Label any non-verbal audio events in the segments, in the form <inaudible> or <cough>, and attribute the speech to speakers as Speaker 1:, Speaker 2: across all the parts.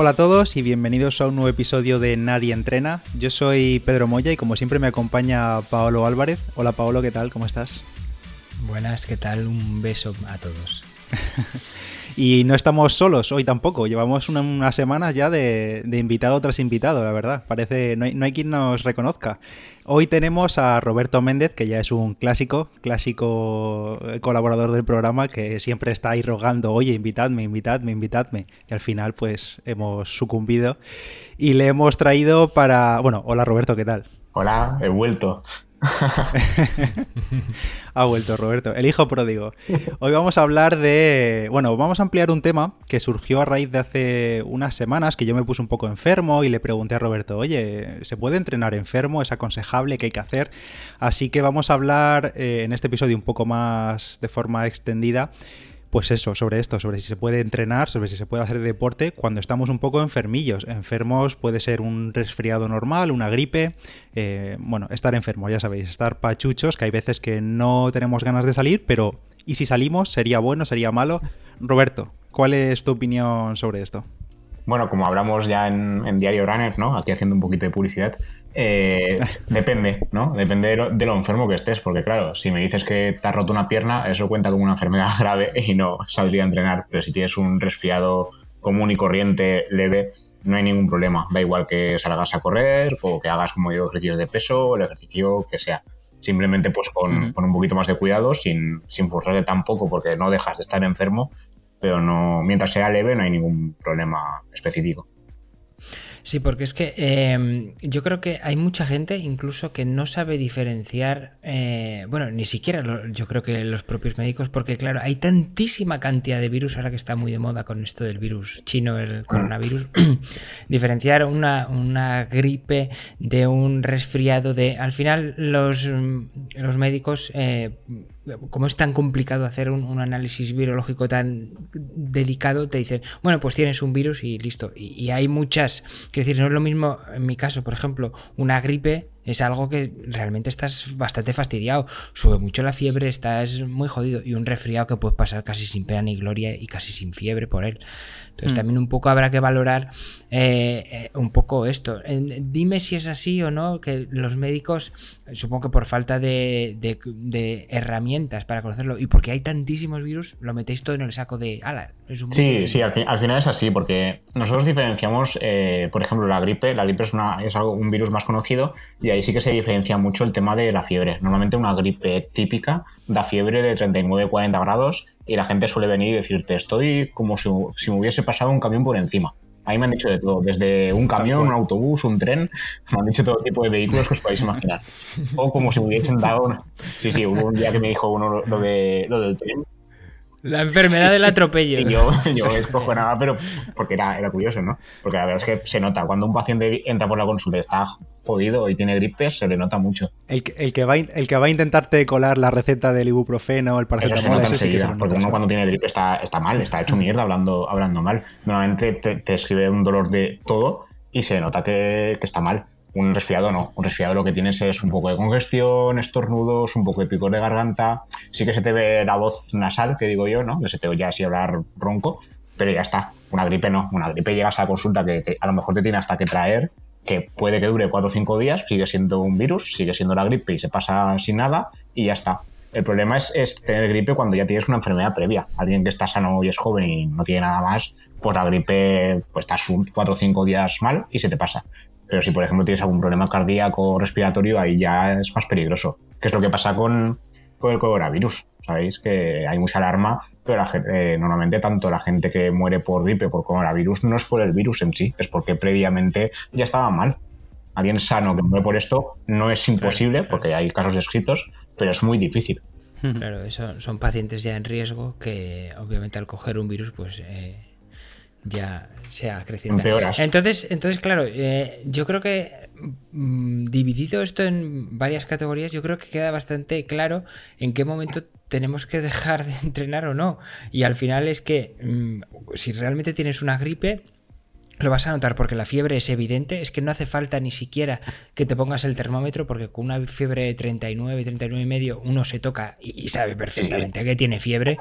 Speaker 1: Hola a todos y bienvenidos a un nuevo episodio de Nadie Entrena. Yo soy Pedro Moya y como siempre me acompaña Paolo Álvarez. Hola Paolo, ¿qué tal? ¿Cómo estás?
Speaker 2: Buenas, ¿qué tal? Un beso a todos. <laughs>
Speaker 1: y no estamos solos hoy tampoco. Llevamos unas semanas ya de, invitado tras invitado, la verdad. Parece, no no hay quien nos reconozca. Hoy tenemos a Roberto Méndez, que ya es un clásico, clásico colaborador del programa, que siempre está ahí rogando, oye, invitadme, invitadme, invitadme. Y al final, pues, hemos sucumbido. Y le hemos traído para... Bueno, hola Roberto, ¿qué tal?
Speaker 3: Hola, he vuelto. <laughs>
Speaker 1: ha vuelto Roberto, el hijo pródigo. Hoy vamos a hablar de, bueno, vamos a ampliar un tema que surgió a raíz de hace unas semanas que yo me puse un poco enfermo y le pregunté a Roberto, oye, ¿se puede entrenar enfermo? ¿Es aconsejable? ¿Qué hay que hacer? Así que vamos a hablar eh, en este episodio un poco más de forma extendida pues eso, sobre esto, sobre si se puede entrenar, sobre si se puede hacer deporte cuando estamos un poco enfermillos. Enfermos puede ser un resfriado normal, una gripe, eh, bueno, estar enfermo, ya sabéis, estar pachuchos, que hay veces que no tenemos ganas de salir, pero ¿y si salimos? ¿Sería bueno? ¿Sería malo? Roberto, ¿cuál es tu opinión sobre esto?
Speaker 3: Bueno, como hablamos ya en, en Diario Runner, ¿no? Aquí haciendo un poquito de publicidad, eh, <laughs> depende, ¿no? Depende de lo, enfermo que estés, porque claro, si me dices que te has roto una pierna, eso cuenta como una enfermedad <laughs> grave y no saldría a entrenar. Pero si tienes un resfriado común y corriente leve, no hay ningún problema. Da igual que salgas a correr o que hagas como yo ejercicios de peso, el ejercicio que sea. Simplemente pues con, un poquito más de cuidado, sin, sin forzarte tampoco, porque no dejas de estar enfermo, pero no, mientras sea leve no hay ningún problema específico.
Speaker 2: Sí, porque es que em, yo creo que hay mucha gente incluso que no sabe diferenciar, eh, bueno, ni siquiera yo creo que los propios médicos, porque claro, hay tantísima cantidad de virus ahora que está muy de moda con esto del virus chino, el coronavirus, <clears throat> diferenciar una, una gripe de un resfriado de... Al final los, los médicos... Eh, como es tan complicado hacer un, análisis virológico tan delicado, te dicen, bueno, pues tienes un virus y listo. Y, y hay muchas, quiero decir, no es lo mismo en mi caso, por ejemplo, una gripe es algo que realmente estás bastante fastidiado. Sube mucho la fiebre, estás muy jodido. Y un resfriado que puedes pasar casi sin pena ni gloria y casi sin fiebre por él. Entonces mm. también un poco habrá que valorar eh, eh, un poco esto. dime si es así o no, que los médicos, supongo que por falta de, herramientas para conocerlo y porque hay tantísimos virus, lo metéis todo en el saco de... Ala,
Speaker 3: sí, sí, al, final es así, porque nosotros diferenciamos, eh, por ejemplo, la gripe. La gripe es, una, es algo, un virus más conocido y ahí sí que se diferencia mucho el tema de la fiebre. Normalmente una gripe típica da fiebre de 39-40 grados y la gente suele venir y decirte, estoy como si, me hubiese pasado un camión por encima. Ahí me han dicho de todo, desde un camión, un autobús, un tren, me han dicho todo tipo de vehículos que os podéis imaginar. O como si me hubiesen dado... Sí, sí, hubo un día que me dijo uno lo, de, lo del tren
Speaker 2: la enfermedad del atropello.
Speaker 3: yo, yo escojo nada, pero porque era, era curioso, ¿no? Porque la verdad es que se nota. Cuando un paciente entra por la consulta y está jodido y tiene gripes, se le nota mucho.
Speaker 1: El, el, que, va, el que va a intentarte colar la receta del ibuprofeno o el
Speaker 3: paracetamol... Eso se nota enseguida, porque uno cuando tiene gripe está, está mal, está hecho mierda hablando, hablando mal. Normalmente te, te escribe un dolor de todo y se nota que, que está mal. Un resfriado no. Un resfriado lo que tienes es un poco de congestión, estornudos, un poco de picor de garganta. Sí que se te ve la voz nasal, que digo yo, ¿no? Se te oye así hablar ronco, pero ya está. Una gripe no. Una gripe llegas a la consulta que a lo mejor te tiene hasta que traer, que puede que dure 4 o 5 días, sigue siendo un virus, sigue siendo la gripe y se pasa sin nada y ya está. El problema es, es, tener gripe cuando ya tienes una enfermedad previa. Alguien que está sano y es joven y no tiene nada más, pues la gripe, pues estás 4 o 5 días mal y se te pasa. Pero si, por ejemplo, tienes algún problema cardíaco o respiratorio, ahí ya es más peligroso. ¿Qué es lo que pasa con, el coronavirus? Sabéis que hay mucha alarma, pero eh, normalmente tanto la gente que muere por gripe o por coronavirus no es por el virus en sí, es porque previamente ya estaba mal. Alguien sano que muere por esto no es imposible, porque hay casos escritos, pero es muy difícil.
Speaker 2: Claro, eso son pacientes ya en riesgo que obviamente al coger un virus pues eh, ya se acrecienta. Entonces, entonces claro, eh, yo creo que mm, dividido esto en varias categorías, yo creo que queda bastante claro en qué momento tenemos que dejar de <laughs> entrenar o no. Y al final es que mm, si realmente tienes una gripe, lo vas a notar porque la fiebre es evidente, es que no hace falta ni siquiera que te pongas el termómetro porque con una fiebre de 39, 39 y medio uno se toca y sabe perfectamente que tiene fiebre.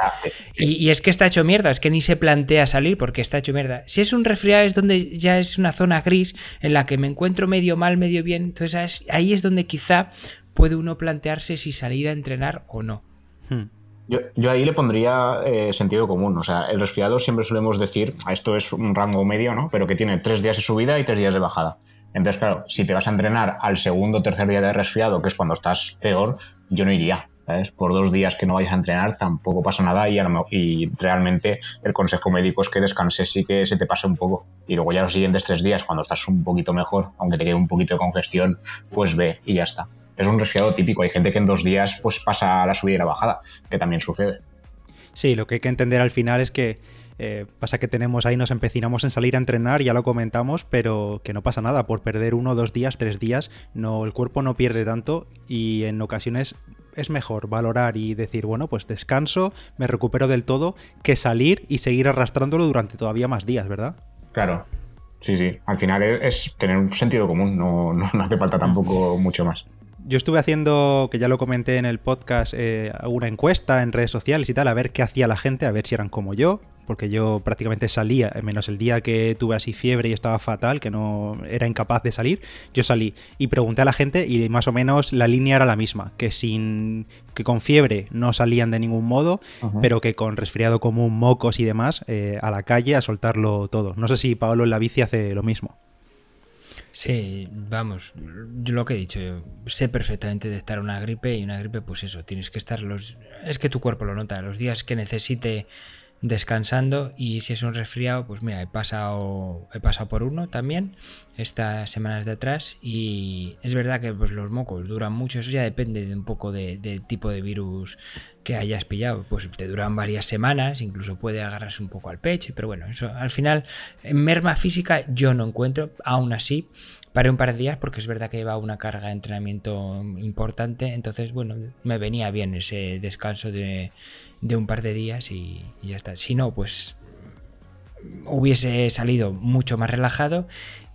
Speaker 2: Y, es que está hecho mierda, es que ni se plantea salir porque está hecho mierda. Si es un resfriado es donde ya es una zona gris en la que me encuentro medio mal, medio bien, entonces ahí es donde quizá puede uno plantearse si salir a entrenar o no.
Speaker 3: Hmm. Yo, ahí le pondría eh, sentido común. O sea, el resfriado siempre solemos decir, esto es un rango medio, ¿no? Pero que tiene tres días de subida y tres días de bajada. Entonces, claro, si te vas a entrenar al segundo o tercer día de resfriado, que es cuando estás peor, yo no iría. ¿sabes? Por dos días que no vayas a entrenar tampoco pasa nada y, y realmente el consejo médico es que descanses y que se te pase un poco. Y luego ya los siguientes tres días, cuando estás un poquito mejor, aunque te quede un poquito de congestión, pues ve y ya está es un resfriado típico. Hay gente que en dos días pues pasa la subida y la bajada, que también sucede.
Speaker 1: Sí, lo que hay que entender al final es que eh, pasa que tenemos ahí, nos empecinamos en salir a entrenar, ya lo comentamos, pero que no pasa nada. Por perder uno, dos días, tres días, no, el cuerpo no pierde tanto y en ocasiones es mejor valorar y decir, bueno, pues descanso, me recupero del todo, que salir y seguir arrastrándolo durante todavía más días, ¿verdad?
Speaker 3: Claro. Sí, sí. Al final es, tener un sentido común, no, no hace falta tampoco mucho más
Speaker 1: yo estuve haciendo, que ya lo comenté en el podcast, eh, una encuesta en redes sociales y tal, a ver qué hacía la gente, a ver si eran como yo, porque yo prácticamente salía, menos el día que tuve así fiebre y estaba fatal, que no era incapaz de salir, yo salí y pregunté a la gente y más o menos la línea era la misma, que sin que con fiebre no salían de ningún modo, pero que con resfriado común, mocos y demás, eh, a la calle a soltarlo todo. No sé si Pablo en la bici hace lo mismo.
Speaker 2: Sí, vamos, yo lo que he dicho, yo sé perfectamente de estar una gripe y una gripe, pues eso, tienes que estar los... Es que tu cuerpo lo nota, los días que necesite descansando y si es un resfriado, pues mira, he pasado, he pasado por uno también estas semanas de atrás y es verdad que pues, los mocos duran mucho, eso ya depende de un poco del de tipo de virus que hayas pillado, pues te duran varias semanas, incluso puede agarrarse un poco al pecho, pero bueno, eso al final merma física yo no encuentro, aún así paré un par de días porque es verdad que lleva una carga de entrenamiento importante, entonces bueno, me venía bien ese descanso de de un par de días y, ya está. Si no, pues hubiese salido mucho más relajado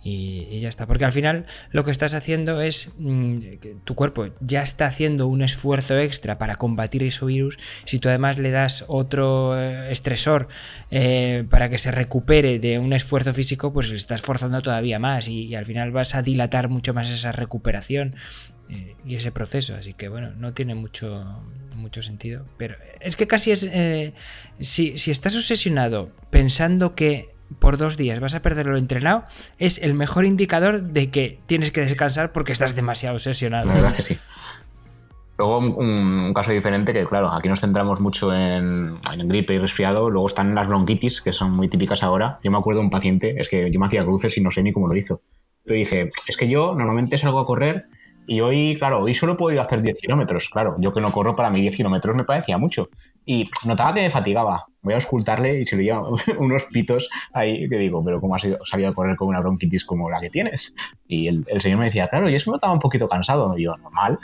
Speaker 2: y, ya está. Porque al final lo que estás haciendo es mm, tu cuerpo ya está haciendo un esfuerzo extra para combatir ese virus. Si tú además le das otro eh, estresor eh, para que se recupere de un esfuerzo físico, pues le estás forzando todavía más y, al final vas a dilatar mucho más esa recuperación eh, y ese proceso. Así que bueno, no tiene mucho, mucho sentido. Pero es que casi es... Si, si estás obsesionado pensando que por dos días vas a perder lo entrenado, es el mejor indicador de que tienes que descansar porque estás demasiado obsesionado.
Speaker 3: La verdad que sí. Luego un, caso diferente que, claro, aquí nos centramos mucho en, en, gripe y resfriado. Luego están las bronquitis, que son muy típicas ahora. Yo me acuerdo de un paciente, es que yo me hacía cruces y no sé ni cómo lo hizo. Pero dice, es que yo normalmente salgo a correr y hoy, claro, hoy solo he podido hacer 10 kilómetros. Claro, yo que no corro, para mí 10 kilómetros me parecía mucho. Y notaba que me fatigaba. Voy a escultarle y se veía <laughs> unos pitos ahí que digo, pero ¿cómo has salido a correr con una bronquitis como la que tienes? Y el, señor me decía, claro, y es que me notaba un poquito cansado. Y yo, normal,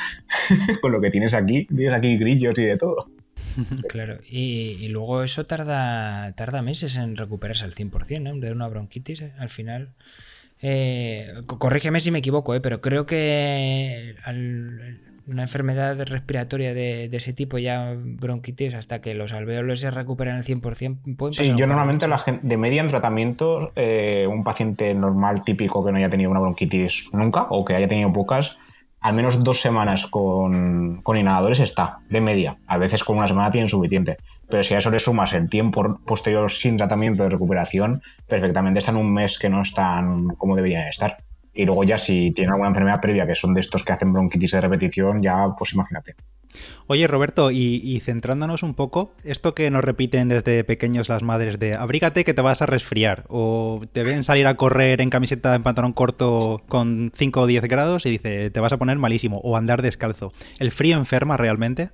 Speaker 3: <laughs> con lo que tienes aquí, tienes aquí grillos y de todo. <laughs>
Speaker 2: Claro, y, luego eso tarda, tarda meses en recuperarse al 100%, ¿no? De una bronquitis, ¿eh? al final eh, corrígeme si me equivoco, eh, pero creo que una enfermedad respiratoria de, ese tipo, ya bronquitis, hasta que los alveolos se recuperan al 100%,
Speaker 3: pueden Sí, yo normalmente la gente, de media en tratamiento, eh, un paciente normal típico que no haya tenido una bronquitis nunca o que haya tenido pocas, al menos dos semanas con, con, inhaladores está, de media. A veces con una semana tienen suficiente. Pero si a eso le sumas el tiempo posterior sin tratamiento de recuperación, perfectamente están un mes que no están como deberían estar. Y luego ya si tienen alguna enfermedad previa, que son de estos que hacen bronquitis de repetición, ya pues imagínate.
Speaker 1: Oye Roberto, y, centrándonos un poco, esto que nos repiten desde pequeños las madres de abrígate que te vas a resfriar, o te ven salir a correr en camiseta en pantalón corto con 5 o 10 grados y dice te vas a poner malísimo, o andar descalzo. ¿El frío enferma realmente?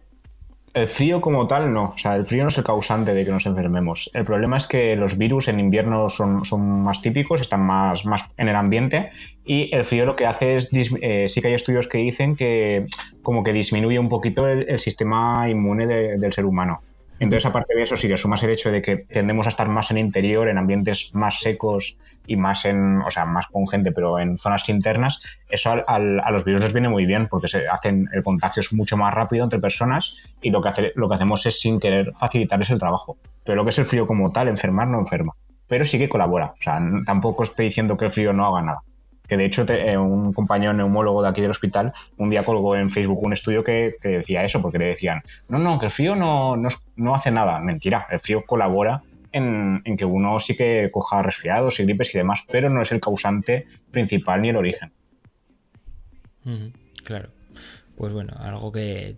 Speaker 3: El frío como tal no, o sea, el frío no es el causante de que nos enfermemos. El problema es que los virus en invierno son, son más típicos, están más, más en el ambiente y el frío lo que hace es, eh, sí que hay estudios que dicen que como que disminuye un poquito el, sistema inmune del ser humano. Entonces, aparte de eso, si le sumas el hecho de que tendemos a estar más en interior, en ambientes más secos y más en, o sea, más con gente, pero en zonas internas, eso a los virus les viene muy bien porque se hacen el contagio es mucho más rápido entre personas y lo que, hace, lo que hacemos es sin querer facilitarles el trabajo. Pero lo que es el frío como tal, enfermar no enferma. Pero sí que colabora. O sea, tampoco estoy diciendo que el frío no haga nada que de hecho eh, un compañero neumólogo de aquí del hospital un día colgó en Facebook un estudio que, decía eso, porque le decían, no, no, que el frío no, no, hace nada. Mentira, el frío colabora en, que uno sí que coja resfriados y gripes y demás, pero no es el causante principal ni el origen.
Speaker 2: claro. Pues bueno, algo que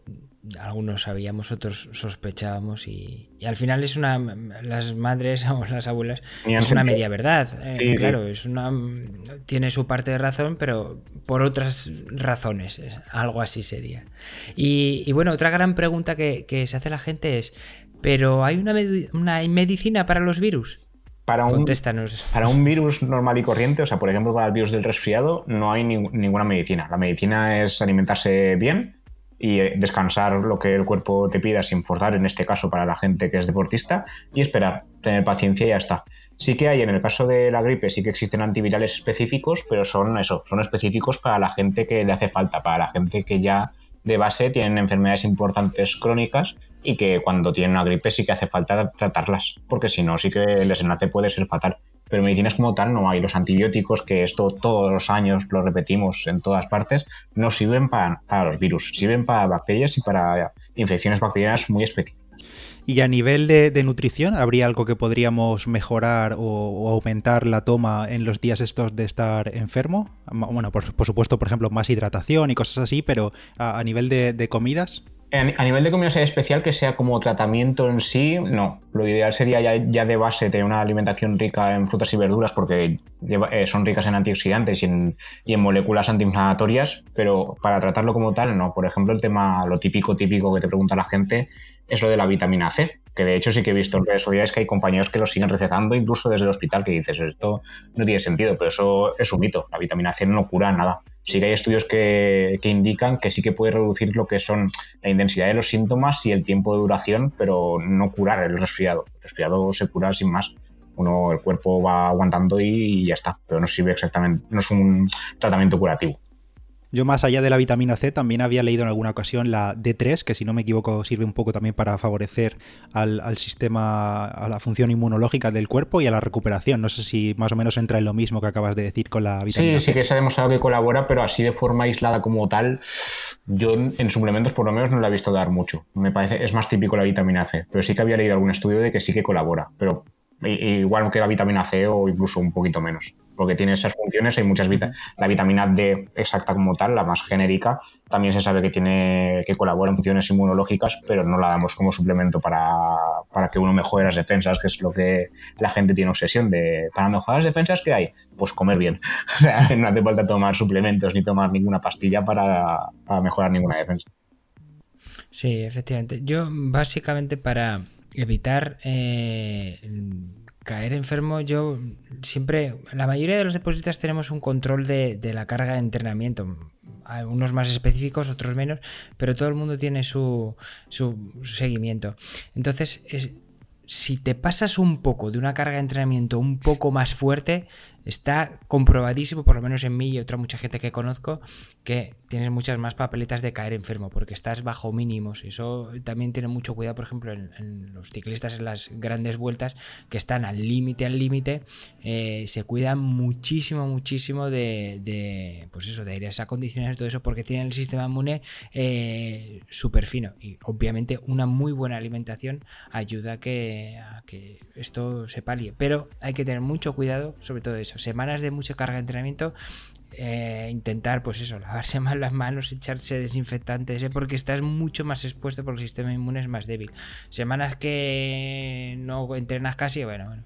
Speaker 2: algunos sabíamos, otros sospechábamos y, al final es una las madres <laughs> o las abuelas es una media verdad eh, claro es una tiene su parte de razón pero por otras razones algo así sería. Y, bueno otra gran pregunta que, se hace la gente es pero hay una, una medicina para los virus
Speaker 3: para un, para un virus normal y corriente, o sea, por ejemplo, para el virus del resfriado, no hay ninguna medicina. La medicina es alimentarse bien, y eh, descansar lo que el cuerpo te pida sin forzar, en este caso para la gente que es deportista, y esperar, tener paciencia y ya está. Sí que hay, en el caso de la gripe, sí que existen antivirales específicos, pero son eso, son específicos para la gente que le hace falta, para la gente que ya de base tienen enfermedades importantes crónicas y que cuando tienen una gripe sí que hace falta tratarlas, porque si no, sí que el desenlace puede ser fatal pero medicinas como tal no hay. Los antibióticos, que esto todos los años lo repetimos en todas partes, no sirven para, los virus, sirven para bacterias y para infecciones bacterianas muy específicas.
Speaker 1: Y a nivel de, nutrición, ¿habría algo que podríamos mejorar o, aumentar la toma en los días estos de estar enfermo? Bueno, por, supuesto, por ejemplo, más hidratación y cosas así, pero a, nivel de comidas.
Speaker 3: A nivel de comida especial, que sea como tratamiento en sí, no. Lo ideal sería ya, de base tener una alimentación rica en frutas y verduras porque eh, son ricas en antioxidantes y en, y en, moléculas antiinflamatorias, pero para tratarlo como tal, no. Por ejemplo, el tema, lo típico, típico que te pregunta la gente es lo de la vitamina C, que de hecho sí que he visto en redes sociales que hay compañeros que lo siguen recetando incluso desde el hospital, que dices, esto no tiene sentido, pero eso es un mito. La vitamina C no cura nada sí que hay estudios que, indican que sí que puede reducir lo que son la intensidad de los síntomas y el tiempo de duración, pero no curar el resfriado. El resfriado se cura sin más. Uno, el cuerpo va aguantando y ya está, pero no sirve exactamente, no es un tratamiento curativo.
Speaker 1: Yo más allá de la vitamina C también había leído en alguna ocasión la D3, que si no me equivoco sirve un poco también para favorecer al, sistema, a la función inmunológica del cuerpo y a la recuperación. No sé si más o menos entra en lo mismo que acabas de decir con la vitamina
Speaker 3: C. Sí, sí que se ha demostrado que colabora, pero así de forma aislada como tal, yo en suplementos por lo menos no la he visto dar mucho. Me parece, es más típico la vitamina C, pero sí que había leído algún estudio de que sí que colabora, pero igual que la vitamina C o incluso un poquito menos porque tiene esas funciones, hay muchas vitaminas. La vitamina D exacta como tal, la más genérica, también se sabe que tiene que colabora en funciones inmunológicas, pero no la damos como suplemento para, que uno mejore las defensas, que es lo que la gente tiene obsesión de para mejorar las defensas que hay, pues comer bien. <laughs> O sea, no hace falta tomar suplementos ni tomar ninguna pastilla para, mejorar ninguna defensa.
Speaker 2: Sí, efectivamente. Yo básicamente para evitar eh, caer enfermo, yo siempre, la mayoría de los deportistas tenemos un control de, la carga de entrenamiento. Unos más específicos, otros menos, pero todo el mundo tiene su, su, seguimiento. Entonces, si te pasas un poco de una carga de entrenamiento un poco más fuerte, está comprobadísimo, por lo menos en mí y otra mucha gente que conozco, que tienes muchas más papeletas de caer enfermo porque estás bajo mínimos. Eso también tiene mucho cuidado, por ejemplo, en, los ciclistas en las grandes vueltas que están al límite, al límite, eh, se cuidan muchísimo, muchísimo de, pues eso, de aires acondicionados, todo eso, porque tienen el sistema inmune eh, súper fino. Y obviamente una muy buena alimentación ayuda a que, a que esto se palie. Pero hay que tener mucho cuidado, sobre todo eso semanas de mucha carga de entrenamiento, eh, intentar, pues eso, lavarse <laughs> más las manos, echarse desinfectantes, ¿eh? porque estás mucho más expuesto porque el sistema inmune es más débil. Semanas que no entrenas casi, bueno, bueno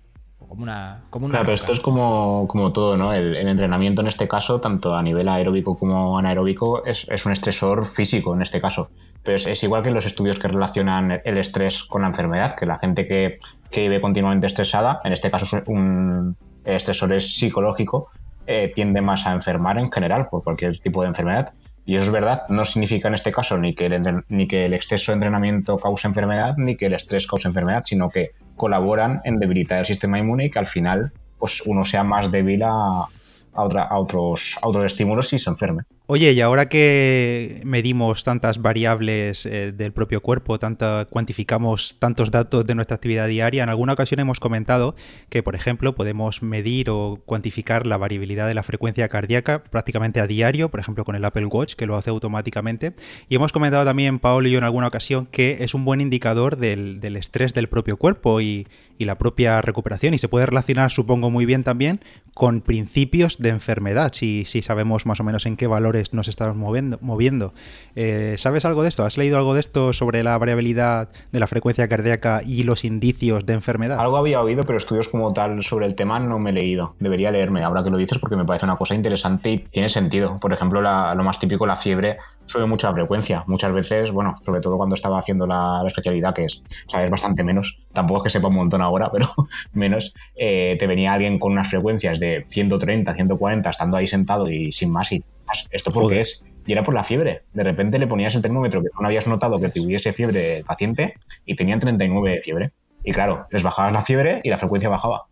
Speaker 2: como una. Como
Speaker 3: claro, pero esto es como, como todo, ¿no? El, entrenamiento en este caso, tanto a nivel aeróbico como anaeróbico, es, es un estresor físico en este caso. Pero es, igual que los estudios que relacionan el estrés con la enfermedad, que la gente que, que vive continuamente estresada, en este caso es un, estresor es psicológico, eh, tiende más a enfermar en general por cualquier tipo de enfermedad. Y eso es verdad, no significa en este caso ni que, el, exceso de entrenamiento cause enfermedad, ni que el estrés cause enfermedad, sino que colaboran en debilitar el sistema inmune y que al final pues uno sea más débil a, a, otros, otros estímulos y se enferme.
Speaker 1: Oye, y ahora que medimos tantas variables eh, del propio cuerpo, tanta, cuantificamos tantos datos de nuestra actividad diaria, en alguna ocasión hemos comentado que, por ejemplo, podemos medir o cuantificar la variabilidad de la frecuencia cardíaca prácticamente a diario, por ejemplo, con el Apple Watch, que lo hace automáticamente. Y hemos comentado también, Paolo y yo, en alguna ocasión, que es un buen indicador del, del estrés del propio cuerpo y, y la propia recuperación y se puede relacionar, supongo, muy bien también con principios de enfermedad, si, si sabemos más o menos en qué valores nos estamos moviendo. Eh, ¿Sabes algo de esto? ¿Has leído algo de esto sobre la variabilidad de la frecuencia cardíaca y los indicios de enfermedad?
Speaker 3: Algo había oído, pero estudios como tal sobre el tema no me he leído. Debería leerme ahora que lo dices porque me parece una cosa interesante y tiene sentido. Por ejemplo, lo más típico, la fiebre, sube mucha frecuencia. Muchas veces, bueno, sobre todo cuando estaba haciendo la, especialidad, que es, o bastante menos. Tampoco es que sepa un montón ahora, pero <laughs> menos. Eh, te venía alguien con unas frecuencias de 130, 140, estando ahí sentado y sin más. Y esto porque es. Y era por la fiebre. De repente le ponías el termómetro que no habías notado que tuviese fiebre el paciente y tenían 39 de fiebre. Y claro, les bajabas la fiebre y la frecuencia bajaba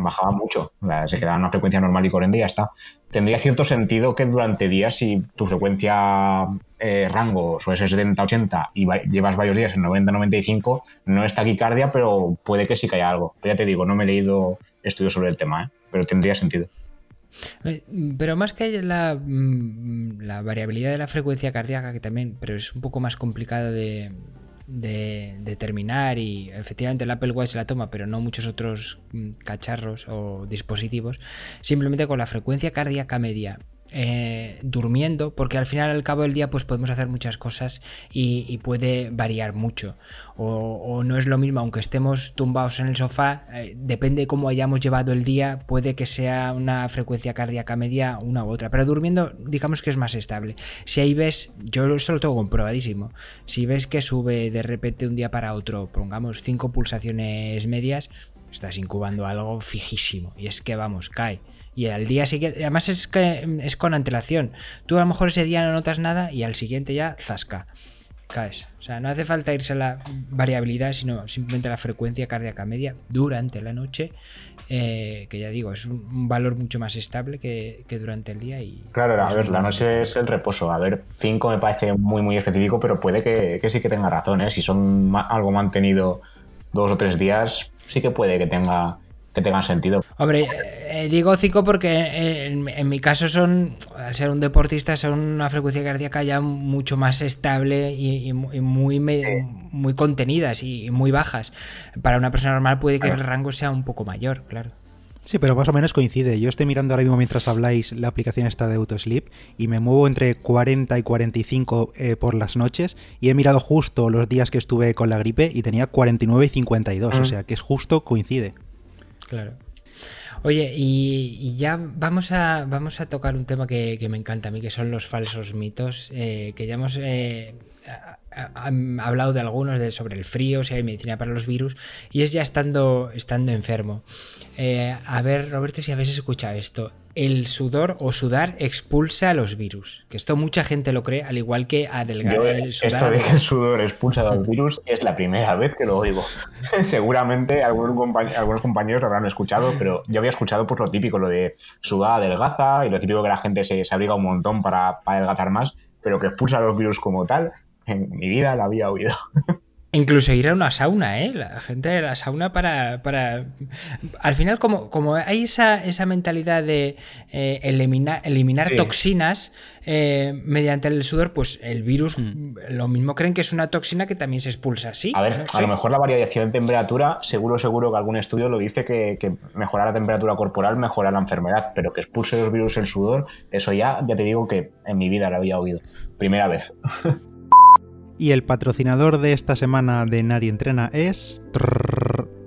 Speaker 3: bajaba mucho. Se quedaba en una frecuencia normal y corriente y ya está. Tendría cierto sentido que durante días, si tu frecuencia eh, rango suele ser 70-80 y llevas varios días en 90-95, no es taquicardia, pero puede que sí que haya algo. ya te digo, no me he leído estudios sobre el tema, ¿eh? pero tendría sentido.
Speaker 2: Eh, pero más que la, mm, la variabilidad de la frecuencia cardíaca, que también, pero es un poco más complicado de, de determinar y efectivamente el Apple Watch se la toma, pero no muchos otros mm, cacharros o dispositivos, simplemente con la frecuencia cardíaca media eh, durmiendo, porque al final al cabo del día pues podemos hacer muchas cosas y, puede variar mucho. O, no es lo mismo, aunque estemos tumbados en el sofá, eh, depende de cómo hayamos llevado el día, puede que sea una frecuencia cardíaca media una u otra, pero durmiendo digamos que es más estable. Si ahí ves, yo esto lo tengo comprobadísimo, si ves que sube de repente un día para otro, pongamos 5 pulsaciones medias, estás incubando algo fijísimo y es que vamos, cae y al día siguiente, además es que es con antelación. Tú a lo mejor ese día no notas nada y al siguiente ya zasca. Caes. O sea, no hace falta irse a la variabilidad, sino simplemente a la frecuencia cardíaca media durante la noche, eh, que ya digo, es un, valor mucho más estable que, durante el día. Y
Speaker 3: claro, a ver, la noche es el reposo. A ver, 5 me parece muy, muy específico, pero puede que, sí que tenga razón. ¿eh? Si son algo mantenido dos o tres días, sí que puede que tenga que tengan sentido.
Speaker 2: Hombre, eh, digo 5 porque en, mi caso son, al ser un deportista, son una frecuencia cardíaca ya mucho más estable y, muy, muy contenidas y muy bajas. Para una persona normal puede que el rango sea un poco mayor, claro.
Speaker 1: Sí, pero más o menos coincide. Yo estoy mirando ahora mismo mientras habláis la aplicación esta de Autosleep y me muevo entre 40 y 45 eh, por las noches y he mirado justo los días que estuve con la gripe y tenía 49 y 52, o sea que es justo coincide.
Speaker 2: Claro. Oye, y, ya vamos a, vamos a tocar un tema que, me encanta a mí, que son los falsos mitos, eh, que ya hemos eh, hablado de algunos, de, sobre el frío, si hay medicina para los virus, y es ya estando, estando enfermo. Eh, a ver, Roberto, si habéis escuchado esto el sudor o sudar expulsa los virus. Que esto mucha gente lo cree, al igual que adelgazar.
Speaker 3: El sudar... Esto de que el sudor expulsa los virus es la primera vez que lo oigo. <laughs> Seguramente algunos, compañeros lo habrán escuchado, pero yo había escuchado pues lo típico, lo de sudar adelgaza y lo típico que la gente se, se abriga un montón para, para adelgazar más, pero que expulsa los virus como tal, en mi vida la había oído. <laughs>
Speaker 2: Incluso ir a una sauna, ¿eh? La gente de la sauna para... para... Al final, como, como hay esa, esa mentalidad de eh, eliminar, eliminar toxinas eh, mediante el sudor, pues el virus mm. lo mismo creen que es una toxina que también se expulsa así.
Speaker 3: A ver, a lo mejor la variación de temperatura, seguro, seguro que algún estudio lo dice que, que mejorar la temperatura corporal mejora la enfermedad, pero que expulse los virus el sudor, eso ya, ya te digo que en mi vida lo había oído. Primera vez. <laughs>
Speaker 1: Y el patrocinador de esta semana de Nadie Entrena es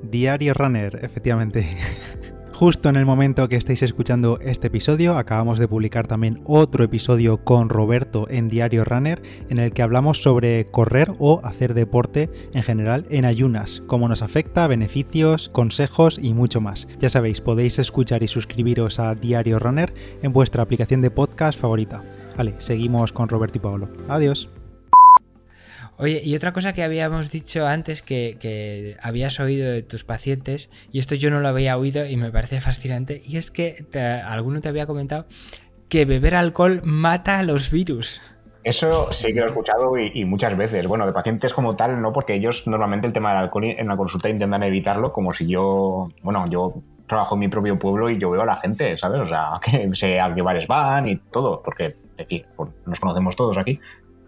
Speaker 1: Diario Runner, efectivamente. <laughs> Justo en el momento que estáis escuchando este episodio, acabamos de publicar también otro episodio con Roberto en Diario Runner, en el que hablamos sobre correr o hacer deporte en general en ayunas, cómo nos afecta, beneficios, consejos y mucho más. Ya sabéis, podéis escuchar y suscribiros a Diario Runner en vuestra aplicación de podcast favorita. Vale, seguimos con Roberto y Pablo. Adiós.
Speaker 2: Oye, y otra cosa que habíamos dicho antes que, habías oído de tus pacientes, y esto yo no lo había oído y me parece <laughs> fascinante, y es que alguno te había comentado que beber alcohol mata a los virus.
Speaker 3: Eso sí que lo he escuchado y, muchas veces. Bueno, de pacientes como tal, no, porque ellos normalmente el tema del alcohol en la consulta intentan evitarlo, como si yo, bueno, yo trabajo en mi propio pueblo y yo veo a la gente, ¿sabes? O sea, <laughs> que sé a qué bares van y todo, porque aquí nos conocemos todos aquí.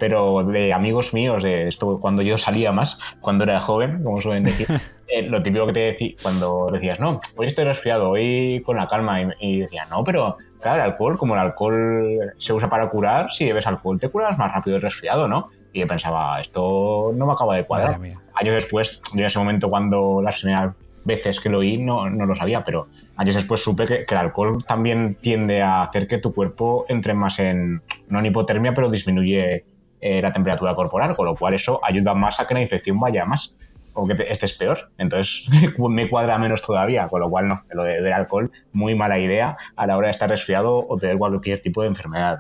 Speaker 3: Pero de amigos míos, de esto cuando yo salía más, cuando era joven, como suelen decir, <laughs> eh, lo típico que te decía, cuando decías, no, hoy estoy resfriado, hoy con la calma, y, y decía, no, pero claro, el alcohol, como el alcohol se usa para curar, si bebes alcohol te curas más rápido el resfriado, ¿no? Y yo pensaba, esto no me acaba de cuadrar. Años después, en ese momento cuando las primeras veces que lo oí no, no lo sabía, pero años después supe que, el alcohol también tiende a hacer que tu cuerpo entre más en, no en hipotermia, pero disminuye eh, la temperatura corporal, con lo cual eso ayuda más a que la infección vaya más o que este es peor. Entonces <laughs> me cuadra menos todavía, con lo cual no, lo de beber alcohol, muy mala idea a la hora de estar resfriado o tener cualquier tipo de enfermedad.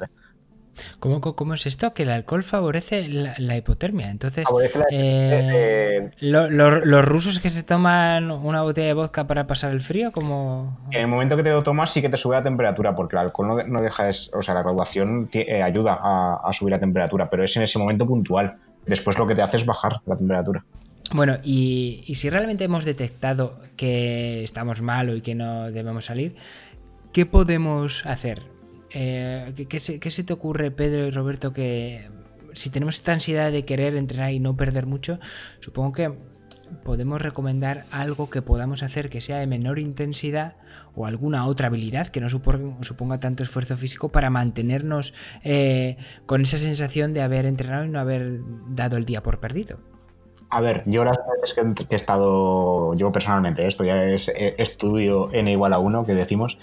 Speaker 2: ¿Cómo, ¿Cómo, es esto? Que el alcohol favorece la, hipotermia. Entonces,
Speaker 3: eh,
Speaker 2: los rusos que se toman una botella de vodka para pasar el frío, como
Speaker 3: En el momento que te lo tomas sí que te sube la temperatura, porque el alcohol no, deja, de, o sea, la graduación eh, ayuda a, a subir la temperatura, pero es en ese momento puntual. Después lo que te hace es bajar la temperatura.
Speaker 2: Bueno, y, si realmente hemos detectado que estamos mal y que no debemos salir, ¿qué podemos hacer? Eh, ¿qué, se, te ocurre, Pedro y Roberto, que si tenemos esta ansiedad de querer entrenar y no perder mucho, supongo que podemos recomendar algo que podamos hacer que sea de menor intensidad o alguna otra habilidad que no suponga, tanto esfuerzo físico para mantenernos eh, con esa sensación de haber entrenado y no haber dado el día por perdido.
Speaker 3: A ver, yo las veces que, he estado, yo personalmente, esto ya es eh, estudio n igual a 1 que decimos,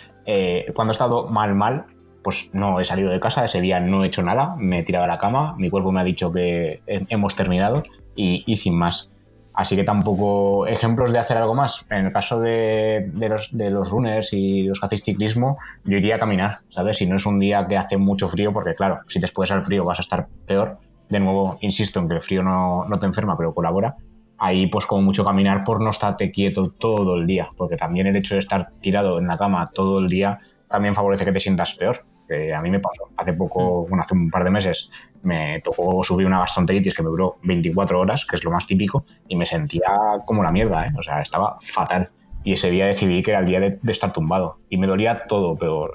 Speaker 3: cuando he estado mal, mal, pues no he salido de casa, ese día no he hecho nada, me he tirado a la cama, mi cuerpo me ha dicho que hemos terminado y, sin más. Así que tampoco ejemplos de hacer algo más. En el caso de, los, runners y los que hacéis ciclismo, yo iría a caminar, ¿sabes? Si no es un día que hace mucho frío, porque claro, si después al frío vas a estar peor, de nuevo, insisto en que el frío no, te enferma, pero colabora. Ahí, pues, como mucho caminar por no estarte quieto todo el día, porque también el hecho de estar tirado en la cama todo el día también favorece que te sientas peor. Que a mí me pasó hace poco, bueno, hace un par de meses, me tocó subir una gastroenteritis que me duró 24 horas, que es lo más típico, y me sentía como la mierda, ¿eh? o sea, estaba fatal. Y ese día decidí que era el día de, de estar tumbado. Y me dolía todo, pero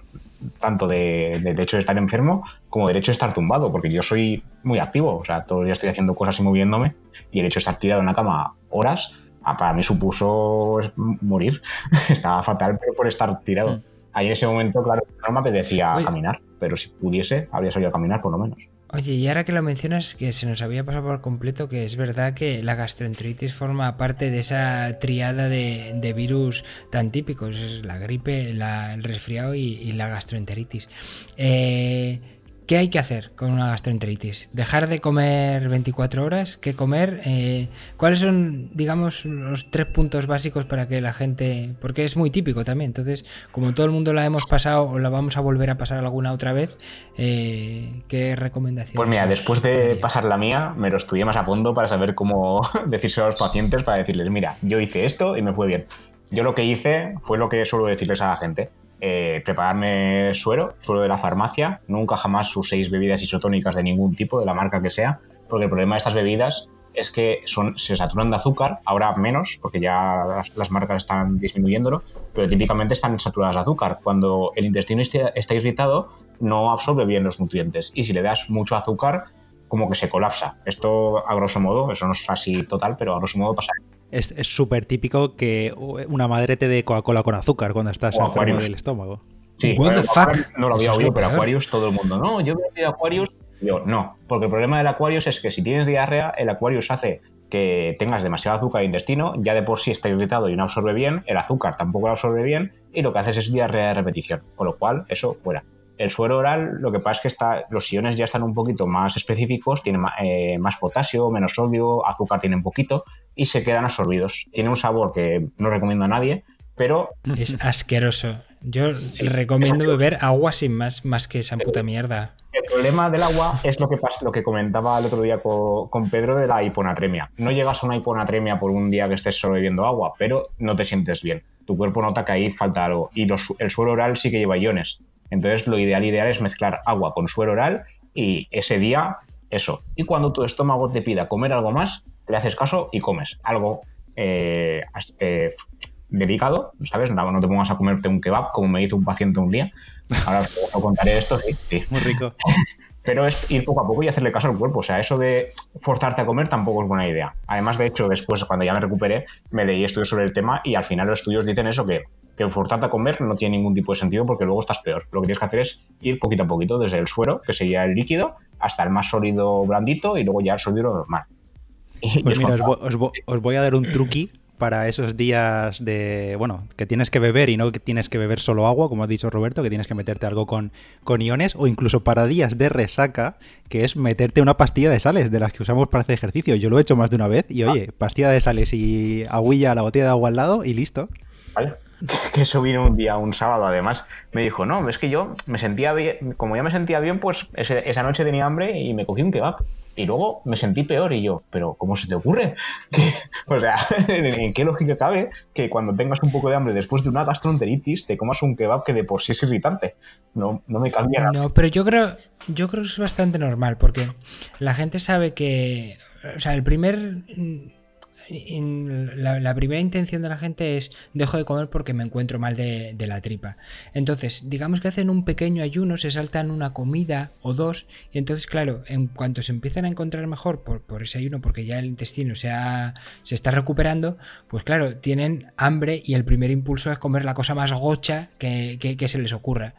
Speaker 3: tanto de, del hecho de estar enfermo como del hecho de estar tumbado, porque yo soy muy activo, o sea, todo el día estoy haciendo cosas y moviéndome, y el hecho de estar tirado en la cama horas, ah, para mí supuso morir. <laughs> Estaba fatal por estar tirado. Mm. Ahí en ese momento, claro, no me apetecía caminar, pero si pudiese, habría salido a caminar por lo menos.
Speaker 2: Oye, y ahora que lo mencionas, que se nos había pasado por completo, que es verdad que la gastroenteritis forma parte de esa triada de, virus tan típicos, es la gripe, el resfriado y, la gastroenteritis. Eh, ¿Qué hay que hacer con una gastroenteritis? ¿Dejar de comer 24 horas? ¿Qué comer? Eh, ¿Cuáles son, digamos, los tres puntos básicos para que la gente... Porque es muy típico también. Entonces, como todo el mundo la hemos pasado o la vamos a volver a pasar alguna otra vez, eh, ¿qué recomendación?
Speaker 3: Pues mira, después de pasar la mía, me lo estudié más a fondo para saber cómo <laughs> decirse a los pacientes, para decirles, mira, yo hice esto y me fue bien. Yo lo que hice fue lo que suelo decirles a la gente eh, prepararme suero, suero de la farmacia, nunca jamás uséis bebidas isotónicas de ningún tipo, de la marca que sea, porque el problema de estas bebidas es que son, se saturan de azúcar, ahora menos, porque ya las, marcas están disminuyéndolo, pero típicamente están saturadas de azúcar. Cuando el intestino está, irritado, no absorbe bien los nutrientes, y si le das mucho azúcar, como que se colapsa. Esto, a grosso modo, eso no es así total, pero a grosso modo pasa
Speaker 1: es súper típico que una madre te dé Coca-Cola con azúcar cuando estás enfermo del estómago.
Speaker 3: Sí, What the fuck? no lo había oído, pero Aquarius todo el mundo, no, yo he bebido Aquarius. Yo, no, porque el problema del Aquarius es que si tienes diarrea, el Aquarius hace que tengas demasiado azúcar en el intestino, ya de por sí está irritado y no absorbe bien, el azúcar tampoco lo absorbe bien y lo que haces es diarrea de repetición, con lo cual eso fuera. El suero oral, lo que pasa es que está, los iones ya están un poquito más específicos, tiene eh, más potasio, menos sodio, azúcar tiene un poquito y se quedan absorbidos. Tiene un sabor que no recomiendo a nadie, pero...
Speaker 2: Es asqueroso. Yo recomiendo beber agua sin más, más que esa puta mierda.
Speaker 3: El problema del agua es lo que, lo que comentaba el otro día con, Pedro de la hiponatremia. No llegas a una hiponatremia por un día que estés solo bebiendo agua, pero no te sientes bien. Tu cuerpo nota que ahí falta algo. Y el suelo oral sí que lleva iones. Entonces lo ideal, ideal es mezclar agua con suero oral y ese día eso. Y cuando tu estómago te pida comer algo más, le haces caso y comes algo eh, eh, delicado, ¿sabes? No, no, te pongas a comerte un kebab como me hizo un paciente un día. Ahora os, contaré esto, sí,
Speaker 1: Muy rico.
Speaker 3: Pero es ir poco a poco y hacerle caso al cuerpo. O sea, eso de forzarte a comer tampoco es buena idea. Además, de hecho, después, cuando ya me recuperé, me leí estudios sobre el tema y al final los estudios dicen eso, que, que forzarte a comer no tiene ningún tipo de sentido porque luego estás peor. Lo que tienes que hacer es ir poquito a poquito, desde el suero, que sería el líquido, hasta el más sólido blandito y luego ya el sólido normal.
Speaker 1: pues mira, os, os, voy a dar un truqui para esos días de, bueno, que tienes que beber y no que tienes que beber solo agua, como ha dicho Roberto, que tienes que meterte algo con, con iones, o incluso para días de resaca, que es meterte una pastilla de sales, de las que usamos para hacer ejercicio. Yo lo he hecho más de una vez y oye, pastilla de sales y aguilla, la botella de agua al lado y listo.
Speaker 3: Vale. Que eso vino un día, un sábado, además. Me dijo, no, es que yo me sentía bien, como ya me sentía bien, pues esa noche tenía hambre y me cogí un kebab. Y luego me sentí peor y yo, pero ¿cómo se te ocurre? <laughs> o sea, <laughs> ¿en qué lógica cabe que cuando tengas un poco de hambre después de una gastroenteritis te comas un kebab que de por sí es irritante? No, no me cambia nada.
Speaker 2: No, pero yo creo, yo creo que es bastante normal porque la gente sabe que, o sea, el primer la, primera intención de la gente es dejo de comer porque me encuentro mal de, la tripa. Entonces, digamos que hacen un pequeño ayuno, se saltan una comida o dos, y entonces, claro, en cuanto se empiezan a encontrar mejor por, ese ayuno, porque ya el intestino se, se está recuperando, pues claro, tienen hambre y el primer impulso es comer la cosa más gocha que, que se les ocurra.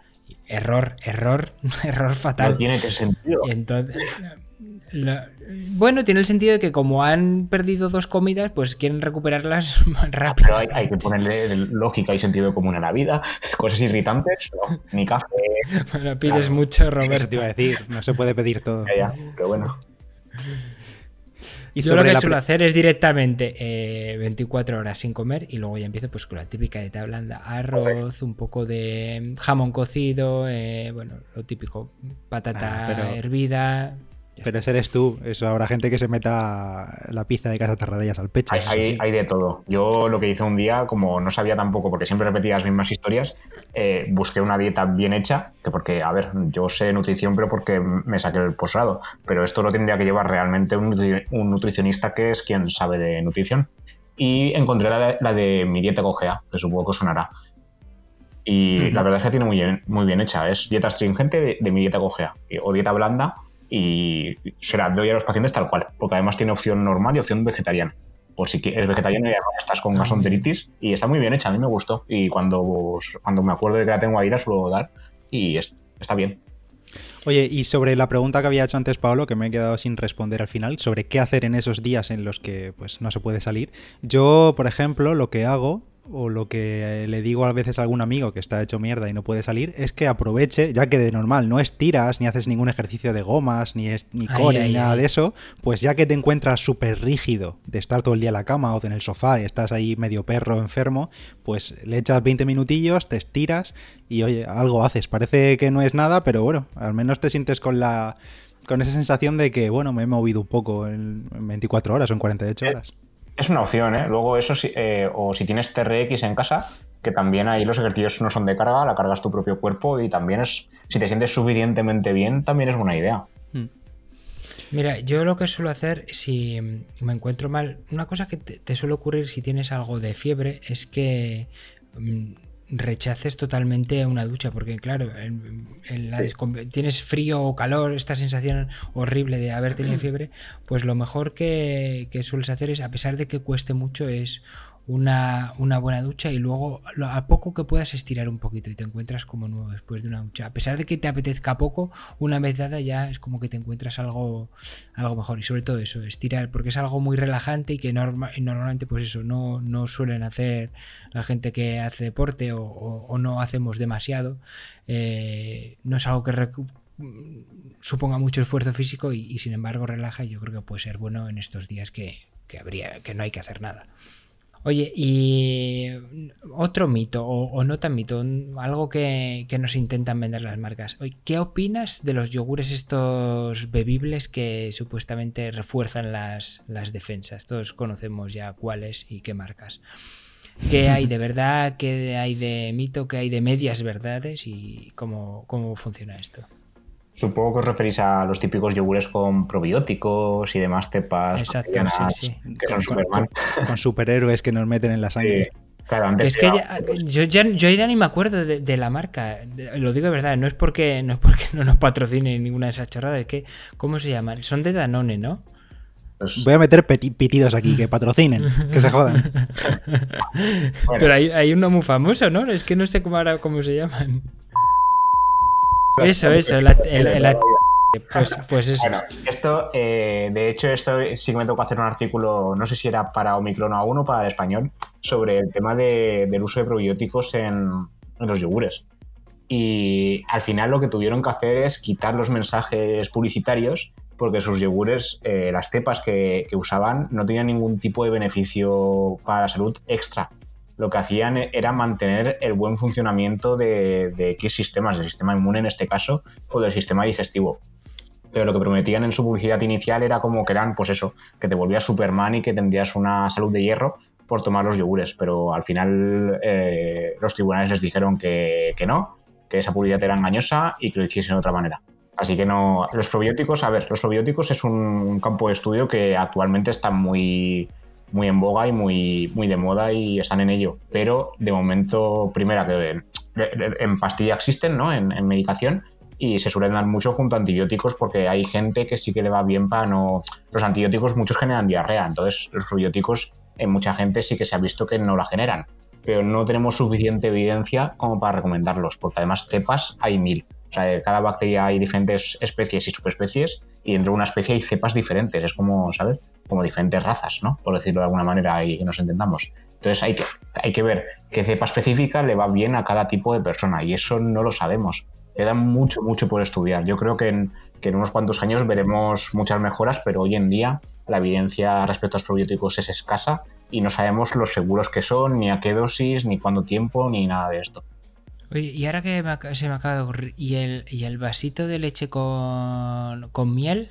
Speaker 2: Error, error, <laughs> error fatal.
Speaker 3: No tiene que sentido.
Speaker 2: Entonces, bueno, tiene el sentido de que como han perdido dos comidas, pues quieren recuperarlas <laughs> más rápido.
Speaker 3: Pero hay, que ponerle lógica y sentido común a la vida. Cosas irritantes, no, ni café. <laughs>
Speaker 2: Bueno, pides mucho, Roberto.
Speaker 1: te iba a decir, no se puede pedir todo.
Speaker 3: Ya, pero bueno.
Speaker 2: Y Yo lo que suelo hacer es directamente 24 eh, horas sin comer y luego ya empiezo pues con la típica dieta blanda, arroz, un poco de jamón cocido, eh, bueno, lo típico, patata ah, hervida,
Speaker 1: pero ese eres tú. Eso habrá gente que se meta la pizza de casa tarradillas al pecho.
Speaker 3: Hay, hay, de todo. Yo lo que hice un día, como no sabía tampoco, porque siempre repetía las mismas historias, eh, busqué una dieta bien hecha, que porque, a ver, yo sé nutrición, pero porque me saqué el posado. Pero esto lo tendría que llevar realmente un, nutricionista que es quien sabe de nutrición. Y encontré la de, mi dieta cogea, que supongo que sonará. Y la verdad es que tiene muy bien, muy bien hecha. Es dieta astringente de, de mi dieta cogea. O dieta blanda y se la doy a los pacientes tal cual, porque además tiene opción normal y opción vegetariana. Por si es vegetariano y estás con ah, gastroenteritis y está muy bien hecha, a mí me gustó. Y cuando, cuando me acuerdo de que la tengo ahí la suelo dar y está bien.
Speaker 1: Oye, y sobre la pregunta que había hecho antes Pablo, que me he quedado sin responder al final, sobre qué hacer en esos días en los que pues no se puede salir. Yo, por ejemplo, lo que hago o lo que le digo a veces a algún amigo que está hecho mierda y no puede salir, es que aproveche, ya que de normal no estiras, ni haces ningún ejercicio de gomas, ni, es, ni core, ni nada de eso, pues ya que te encuentras súper rígido de estar todo el día en la cama o en el sofá y estás ahí medio perro enfermo, pues le echas 20 minutillos, te estiras y oye, algo haces. Parece que no es nada, pero bueno, al menos te sientes con la con esa sensación de que, bueno, me he movido un poco en 24 horas o en 48 horas.
Speaker 3: Es una opción, ¿eh? Luego eso, eh, o si tienes TRX en casa, que también ahí los ejercicios no son de carga, la cargas tu propio cuerpo y también es, si te sientes suficientemente bien, también es buena idea. Hmm.
Speaker 2: Mira, yo lo que suelo hacer si me encuentro mal, una cosa que te, suele ocurrir si tienes algo de fiebre es que mm, rechaces totalmente una ducha, porque claro, tienes frío o calor, esta sensación horrible de haber tenido <clears throat> fiebre, pues lo mejor que, que sueles hacer es, a pesar de que cueste mucho, es una, buena ducha y luego a poco que puedas estirar un poquito y te encuentras como nuevo después de una ducha. A pesar de que te apetezca poco, una vez dada ya es como que te encuentras algo, algo mejor. Y sobre todo eso, estirar, porque es algo muy relajante y que normalmente pues eso no, no suelen hacer la gente que hace deporte o, no hacemos demasiado. Eh, no es algo que suponga mucho esfuerzo físico y, sin embargo relaja y yo creo que puede ser bueno en estos días que, que habría que no hay que hacer nada. Oye, y otro mito, o, no tan mito, algo que, nos intentan vender las marcas. ¿Qué opinas de los yogures estos bebibles que supuestamente refuerzan las, las defensas? Todos conocemos ya cuáles y qué marcas. ¿Qué hay de <laughs> verdad? ¿Qué hay de mito? ¿Qué hay de medias verdades? ¿Y cómo, cómo funciona esto?
Speaker 3: Supongo que os referís a los típicos yogures con probióticos y demás cepas
Speaker 2: Exacto, sí, sí.
Speaker 3: que son Superman.
Speaker 1: Con, superhéroes que nos meten en la sangre.
Speaker 2: Claro, antes es que yo, ya, yo, ya, ni me acuerdo de, la marca. Lo digo de verdad, no es porque no es porque no nos patrocine ninguna de esas chorradas, es que ¿cómo se llaman? Son de Danone, ¿no?
Speaker 1: Pues Voy a meter pitidos aquí, que patrocinen, que se jodan. <laughs>
Speaker 2: Pero hay, hay, uno muy famoso, ¿no? Es que no sé cómo ahora cómo se llaman. Eso, eso, pues, pues, eso.
Speaker 3: Bueno, esto, eh, de hecho, esto sí que me tocó hacer un artículo, no sé si era para Omicron a 1 o para el español, sobre el tema del uso de probióticos en, los yogures. Y al final lo que tuvieron que hacer es quitar los mensajes publicitarios porque sus yogures, eh, las cepas que, que, usaban, no tenían ningún tipo de beneficio para la salud extra lo que hacían era mantener el buen funcionamiento de, X sistemas, del sistema inmune en este caso, o del sistema digestivo. Pero lo que prometían en su publicidad inicial era como que eran, pues eso, que te volvías Superman y que tendrías una salud de hierro por tomar los yogures. Pero al final eh, los tribunales les dijeron que, que no, que esa publicidad era engañosa y que lo hiciesen de otra manera. Así que no. Los probióticos, a ver, los probióticos es un campo de estudio que actualmente está muy, muy en boga y muy, muy de moda y están en ello. Pero de momento, primera, que en pastilla existen, ¿no? En, medicación y se suelen dar mucho junto a antibióticos porque hay gente que sí que le va bien para no... Los antibióticos muchos generan diarrea, entonces los probióticos en mucha gente sí que se ha visto que no la generan, pero no tenemos suficiente evidencia como para recomendarlos, porque además cepas hay mil. Sea, cada bacteria hay diferentes especies y subespecies y dentro de una especie hay cepas diferentes. Es como, ¿sabes? Como diferentes razas, ¿no? Por decirlo de alguna manera y que nos entendamos. Entonces hay que, hay que ver qué cepa específica le va bien a cada tipo de persona y eso no lo sabemos. Queda mucho, mucho por estudiar. Yo creo que en, que en unos cuantos años veremos muchas mejoras, pero hoy en día la evidencia respecto a los probióticos es escasa y no sabemos los seguros que son, ni a qué dosis, ni cuánto tiempo, ni nada de esto.
Speaker 2: Oye, y ahora que se me acaba de ocurrir, ¿y el, ¿y el vasito de leche con, con miel?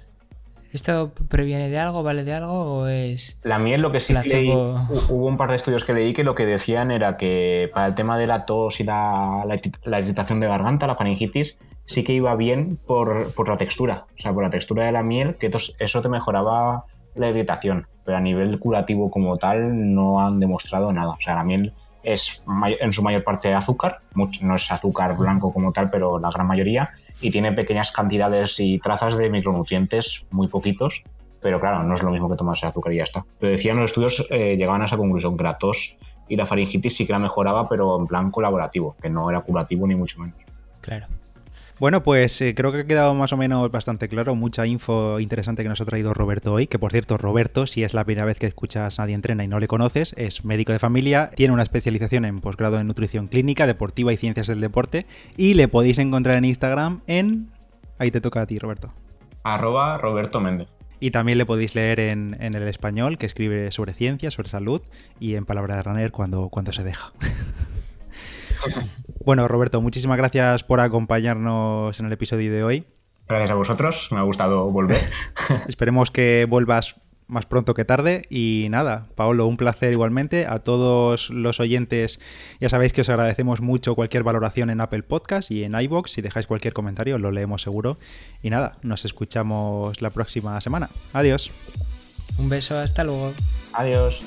Speaker 2: ¿Esto previene de algo, vale de algo o es.?
Speaker 3: La miel, lo que sí leí, hubo un par de estudios que leí que lo que decían era que para el tema de la tos y la, la, irritación de garganta, la faringitis, sí que iba bien por, por, la textura. O sea, por la textura de la miel, que eso te mejoraba la irritación. Pero a nivel curativo como tal, no han demostrado nada. O sea, la miel es en su mayor parte azúcar, no es azúcar blanco como tal, pero la gran mayoría, y tiene pequeñas cantidades y trazas de micronutrientes, muy poquitos, pero claro, no es lo mismo que tomarse azúcar y ya está. Pero decían los estudios, eh, llegaban a esa conclusión, que la tos y la faringitis sí que la mejoraba, pero en plan colaborativo, que no era curativo ni mucho menos.
Speaker 2: Claro.
Speaker 1: Bueno, pues eh, creo que ha quedado más o menos bastante claro. Mucha info interesante que nos ha traído Roberto hoy. Que por cierto, Roberto, si es la primera vez que escuchas a Nadie Entrena y no le conoces, es médico de familia, tiene una especialización en posgrado en nutrición clínica, deportiva y ciencias del deporte. Y le podéis encontrar en Instagram en. Ahí te toca a ti, Roberto.
Speaker 3: Arroba Roberto Méndez.
Speaker 1: Y también le podéis leer en, el español, que escribe sobre ciencias, sobre salud y en palabra de runner cuando, cuando se deja. <laughs> Bueno, Roberto, muchísimas gracias por acompañarnos en el episodio de hoy.
Speaker 3: Gracias a vosotros, me ha gustado volver. <laughs>
Speaker 1: Esperemos que vuelvas más pronto que tarde. Y nada, Paolo, un placer igualmente. A todos los oyentes, ya sabéis que os agradecemos mucho cualquier valoración en Apple Podcast y en iBox. Si dejáis cualquier comentario, lo leemos seguro. Y nada, nos escuchamos la próxima semana. Adiós.
Speaker 2: Un beso, hasta luego.
Speaker 3: Adiós.